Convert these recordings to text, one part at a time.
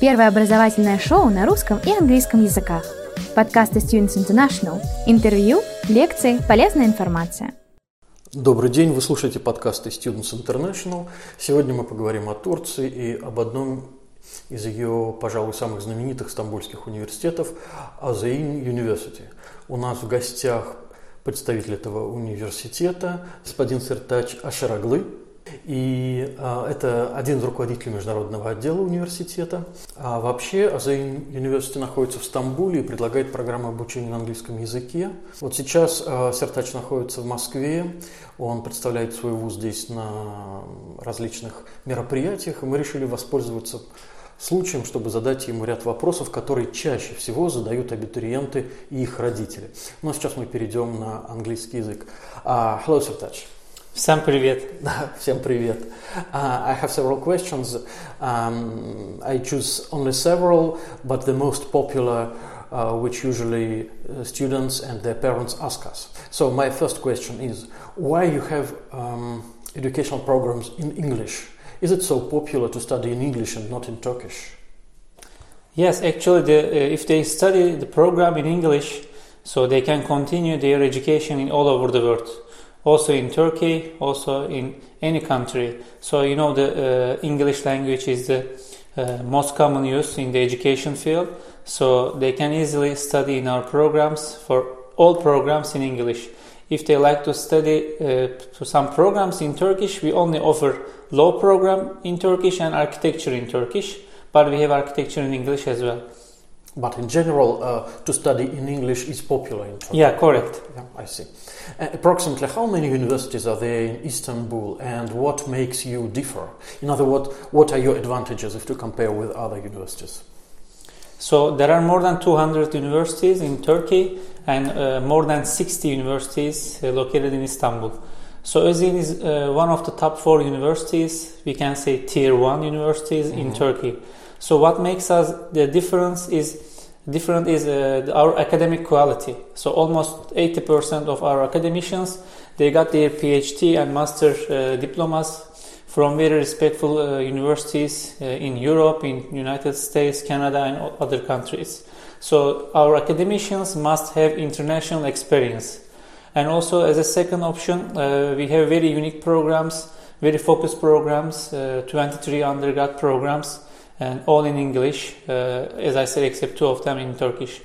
Первое образовательное шоу на русском и английском языках. Подкасты Students International. Интервью, лекции, полезная информация. Добрый день, вы слушаете подкасты Students International. Сегодня мы поговорим о Турции и об одном из ее, пожалуй, самых знаменитых стамбульских университетов – Азаин University. У нас в гостях представитель этого университета, господин Сертач Ашараглы, и а, это один из руководителей международного отдела университета. А вообще Азайн University находится в Стамбуле и предлагает программу обучения на английском языке. Вот сейчас Сертач находится в Москве. Он представляет свой вуз здесь на различных мероприятиях, и мы решили воспользоваться случаем, чтобы задать ему ряд вопросов, которые чаще всего задают абитуриенты и их родители. Но сейчас мы перейдем на английский язык. Uh, hello, Sertac. Всем привет. Всем привет. Uh, I have several questions. Um, I choose only several, but the most popular, uh, which usually uh, students and their parents ask us. So my first question is, why you have um, educational programs in English? Is it so popular to study in English and not in Turkish? Yes, actually, the, uh, if they study the program in English, so they can continue their education in all over the world also in Turkey, also in any country. So you know the uh, English language is the uh, most common use in the education field. So they can easily study in our programs for all programs in English. If they like to study uh, some programs in Turkish, we only offer law program in Turkish and architecture in Turkish, but we have architecture in English as well. But in general, uh, to study in English is popular in Turkey. Yeah, correct. Yeah, I see. Uh, approximately how many universities are there in Istanbul and what makes you differ? In other words, what are your advantages if to compare with other universities? So there are more than 200 universities in Turkey and uh, more than 60 universities uh, located in Istanbul. So Özyeğin is uh, one of the top four universities, we can say tier one universities mm-hmm. in Turkey. So what makes us the difference is different is uh, our academic quality. So almost 80% of our academicians they got their PhD and master uh, diplomas from very respectful uh, universities uh, in Europe, in United States, Canada, and other countries. So our academicians must have international experience. And also, as a second option, uh, we have very unique programs, very focused programs, uh, 23 undergrad programs and all in English, uh, as I said, except two of them in Turkish.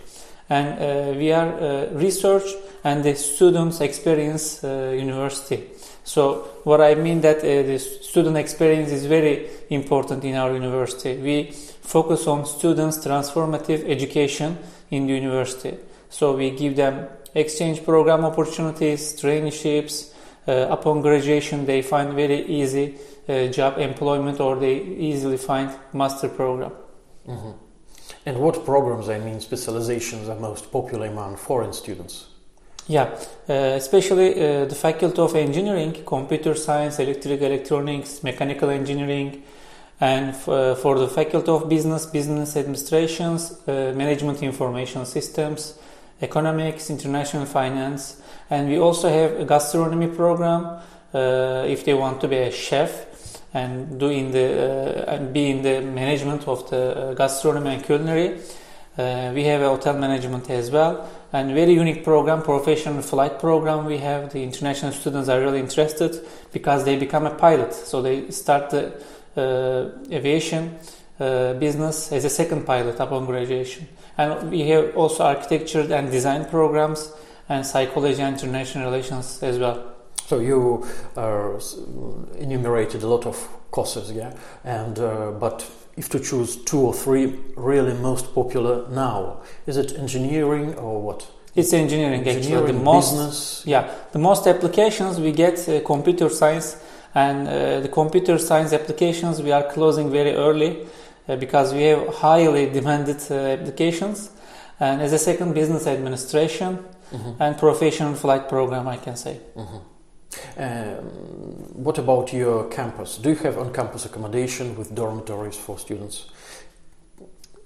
And uh, we are uh, research and the students experience university. So what I mean that the student experience is very important in our university. We focus on students' transformative education in the university. So we give them exchange program opportunities, traineeships. Uh, upon graduation, they find very easy uh, job employment or they easily find master program. Mm-hmm. And what programs, I mean, specializations are most popular among foreign students? Yeah, uh, especially uh, the Faculty of Engineering, Computer Science, Electric Electronics, Mechanical Engineering, and f- uh, for the Faculty of Business, Business Administrations, uh, Management Information Systems, Economics, International Finance, and we also have a gastronomy program uh, if they want to be a chef and do in the uh, and be in the management of the uh, gastronomy and culinary. Uh, we have a hotel management as well and very unique program professional flight program we have the international students are really interested because they become a pilot so they start the uh, aviation uh, business as a second pilot upon graduation and we have also architecture and design programs and psychology and international relations as well so you uh, enumerated a lot of courses, yeah, and uh, but if to choose two or three really most popular now, is it engineering or what? It's engineering, engineering actually. The most, business. Yeah, the most applications we get uh, computer science, and uh, the computer science applications we are closing very early because we have highly demanded uh, applications. And as a second, business administration mm-hmm. and professional flight program, I can say. Mm-hmm. Um, what about your campus? Do you have on-campus accommodation with dormitories for students?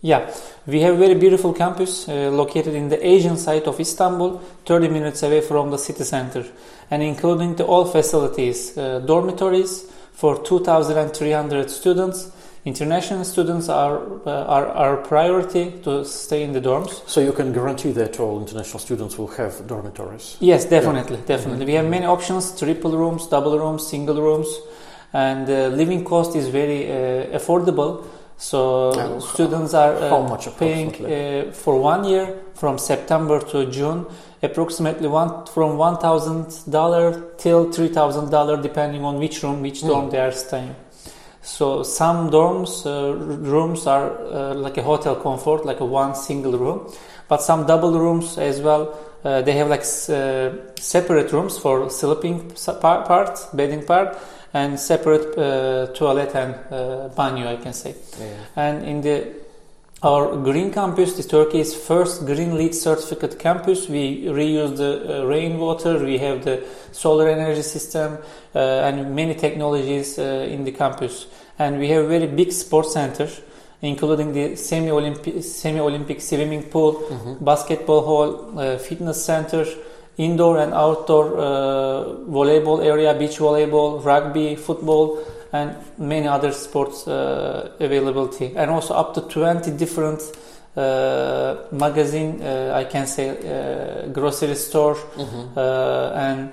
Yeah, we have a very beautiful campus uh, located in the Asian side of Istanbul, 30 minutes away from the city center, and including the all facilities, uh, dormitories for 2,300 students, international students are uh, are our priority to stay in the dorms. So you can guarantee that all international students will have dormitories. Yes, definitely, definitely. We have many options: triple rooms, double rooms, single rooms, and uh, living cost is very uh, affordable. So And students are uh, how much paying uh, for one year from September to June approximately one from one thousand dollar till three thousand dollar depending on which room, which dorm Mm. they are staying. So some dorms uh, rooms are uh, like a hotel comfort, like a one single room, but some double rooms as well. Uh, they have like s- uh, separate rooms for sleeping part, bedding part, and separate uh, toilet and uh, banyo, I can say. Yeah. And in the our green campus, this Turkey's first green LEED certificate campus, we reuse the uh, rainwater, we have the solar energy system, uh, and many technologies uh, in the campus. And we have very big sports center, including the semi-Olympic, semi-Olympic swimming pool, Mhm. basketball hall, uh, fitness center, indoor and outdoor uh, volleyball area, beach volleyball, rugby, football, and many other sports uh, availability, and also up to 20 different uh, magazine, uh, I can say, uh, grocery store, Mhm. uh, and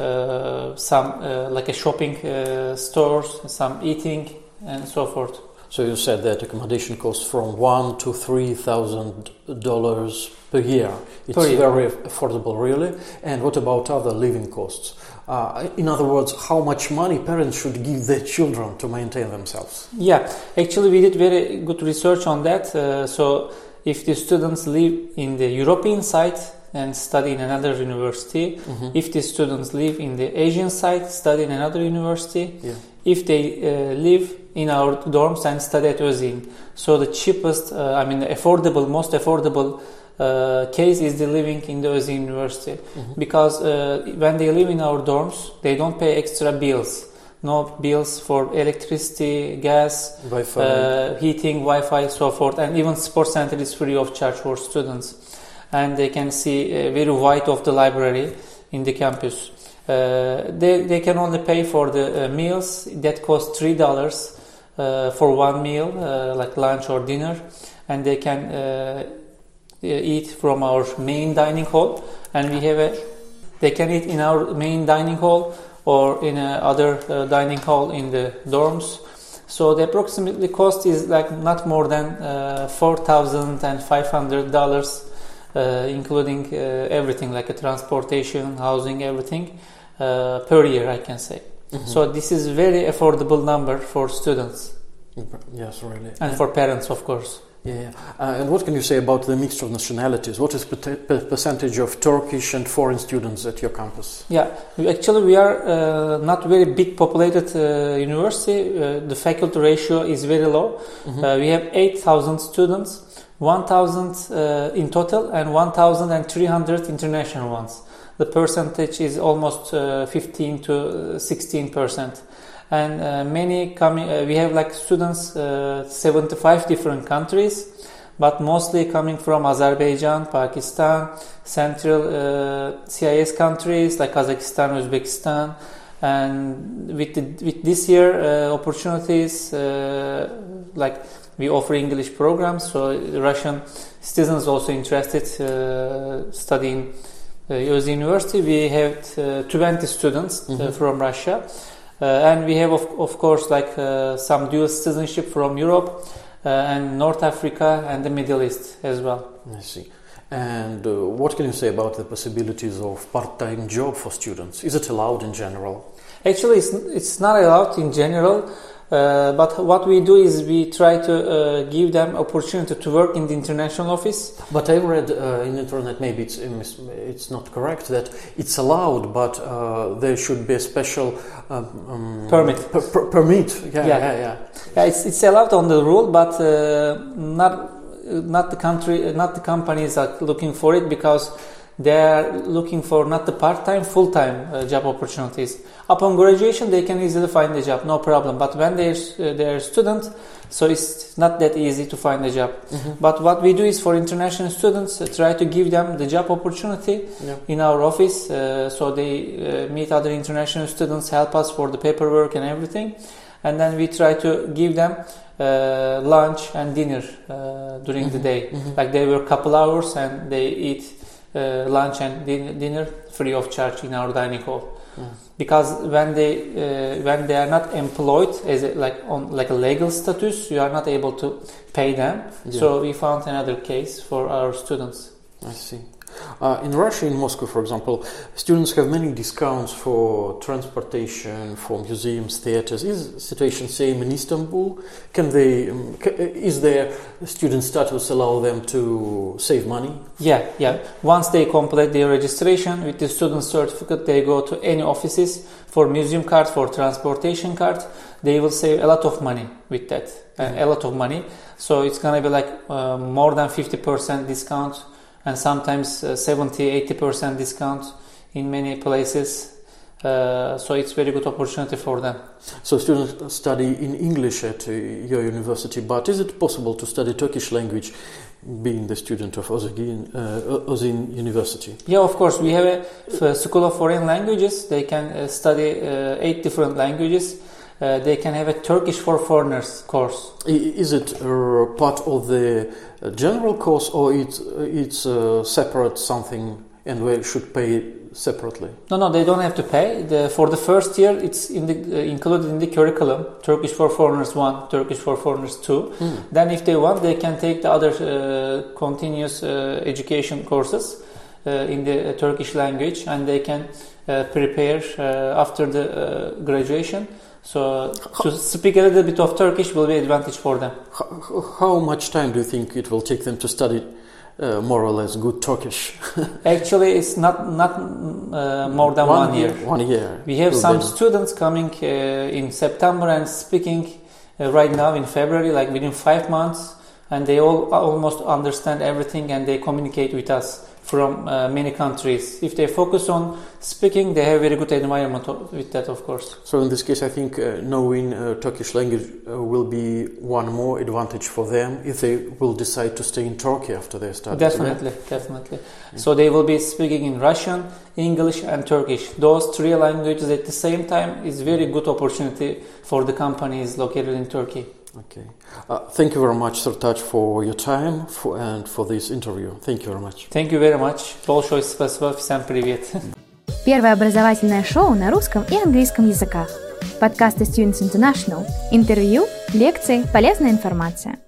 uh, some uh, like a shopping uh, stores, some eating, and so forth. So you said that accommodation costs from one to three thousand dollars per year. It's Per year. very affordable, really. And what about other living costs? Uh, in other words, how much money parents should give their children to maintain themselves? Yeah, actually, we did very good research on that. Uh, so, if the students live in the European side and study in another university, Mhm. if the students live in the Asian side, study in another university, Yeah. if they uh, live in our dorms and study at Özyeğin. So, the cheapest, uh, I mean, the affordable, most affordable uh, case is the living in the Özyeğin University Mhm. because uh, when they live in our dorms, they don't pay extra bills. No bills for electricity, gas, Wi-Fi. uh, heating, Wi-Fi, so forth, and even sports center is free of charge for students, and they can see uh, very wide of the library in the campus. Uh, they, they can only pay for the uh, meals that cost three dollars uh, for one meal, uh, like lunch or dinner, and they can uh, eat from our main dining hall, and we have a they can eat in our main dining hall or in other dining hall in the dorms. So the approximately cost is like not more than four thousand and five hundred dollars, including uh, everything like a transportation, housing, everything uh, per year. I can say. Mhm. So this is very affordable number for students yes, really. and for parents, of course. Yeah. Uh, and what can you say about the mixture of nationalities? What is the percentage of Turkish and foreign students at your campus? Yeah, actually, we are uh, not very big populated uh, university. Uh, the faculty ratio is very low. Mhm. Uh, we have 8,000 students, 1,000 uh, in total, and 1,300 international ones. The percentage is almost uh, 15 to 16 percent. And uh, many coming, uh, we have like students, uh, 75 different countries, but mostly coming from Azerbaijan, Pakistan, central uh, CIS countries like Kazakhstan, Uzbekistan, and with the, with this year uh, opportunities uh, like we offer English programs, so Russian citizens also interested uh, studying uh, University. We have uh, 20 students uh, Mhm. from Russia, uh, and we have of, of course like uh, some dual citizenship from Europe uh, and North Africa and the Middle East as well. I see. And uh, what can you say about the possibilities of part-time job for students? Is it allowed in general? Actually, it's, it's not allowed in general, uh, but what we do is we try to uh, give them opportunity to work in the international office. But I read uh, in internet, maybe it's um, it's not correct that it's allowed, but uh, there should be a special um, um, Permit. per- per- permit. Yeah, Yeah. yeah, yeah. Yeah, it's, it's allowed on the rule, but uh, not not the country, not the companies are looking for it because they are looking for not the part-time, full-time uh, job opportunities. Upon graduation, they can easily find a job, no problem. But when they're uh, they're student, so it's not that easy to find a job. Mhm. But what we do is for international students, uh, try to give them the job opportunity Yeah. in our office, uh, so they uh, meet other international students, help us for the paperwork and everything, and then we try to give them uh, lunch and dinner uh, during the day. Like they work couple hours and they eat uh, lunch and din- dinner free of charge in our dining hall. Because when they uh, when they are not employed as a, like on like a legal status, you are not able to pay them. So we found another case for our students. I see. Uh, in Russia, in Moscow, for example, students have many discounts for transportation, for museums, theaters. Is the situation same in Istanbul? Can they? Um, ca- is their student status allow them to save money? Yeah, yeah. Once they complete their registration with the student certificate, they go to any offices for museum card, for transportation card. They will save a lot of money with that, uh, a lot of money. So it's gonna be like uh, more than 50% discount and sometimes uh, 70, 80% discount in many places. Uh, so it's very good opportunity for them. So students study in English at uh, your university, but is it possible to study Turkish language being the student of Ozagin, uh, Özyeğin University? Yeah, of course. We have a School of Foreign Languages. They can uh, study uh, eight different languages. Uh, they can have a Turkish for Foreigners course. Is it uh, part of the uh, general course or it's, uh, it's uh, separate something and we should pay separately? No, no, they don't have to pay. The, for the first year, it's in the, uh, included in the curriculum. Turkish for Foreigners 1, Turkish for Foreigners 2. Then if they want, they can take the other uh, continuous uh, education courses in the uh, Turkish language and they can uh, prepare uh, after the uh, graduation. So to speak a little bit of Turkish will be advantage for them. How, how much time do you think it will take them to study uh, more or less good Turkish? Actually, it's not not uh, more than one, year. One year. We have some students coming uh, in September and speaking uh, right now in February, like within five months, and they all almost understand everything and they communicate with us from uh, many countries. If they focus on speaking, they have very good environment with that, of course. So in this case, I think uh, knowing uh, Turkish language uh, will be one more advantage for them if they will decide to stay in Turkey after their studies. Definitely, definitely. So they will be speaking in Russian, English, and Turkish. Those three languages at the same time is very good opportunity for the companies located in Turkey. Okay. Uh, thank you very much, Sertac, for your time for, and for this interview. Thank you very much. Thank you very much. Большое спасибо. Всем привет. Первое образовательное шоу на русском и английском языках. Подкасты Students International. Интервью, лекции, полезная информация.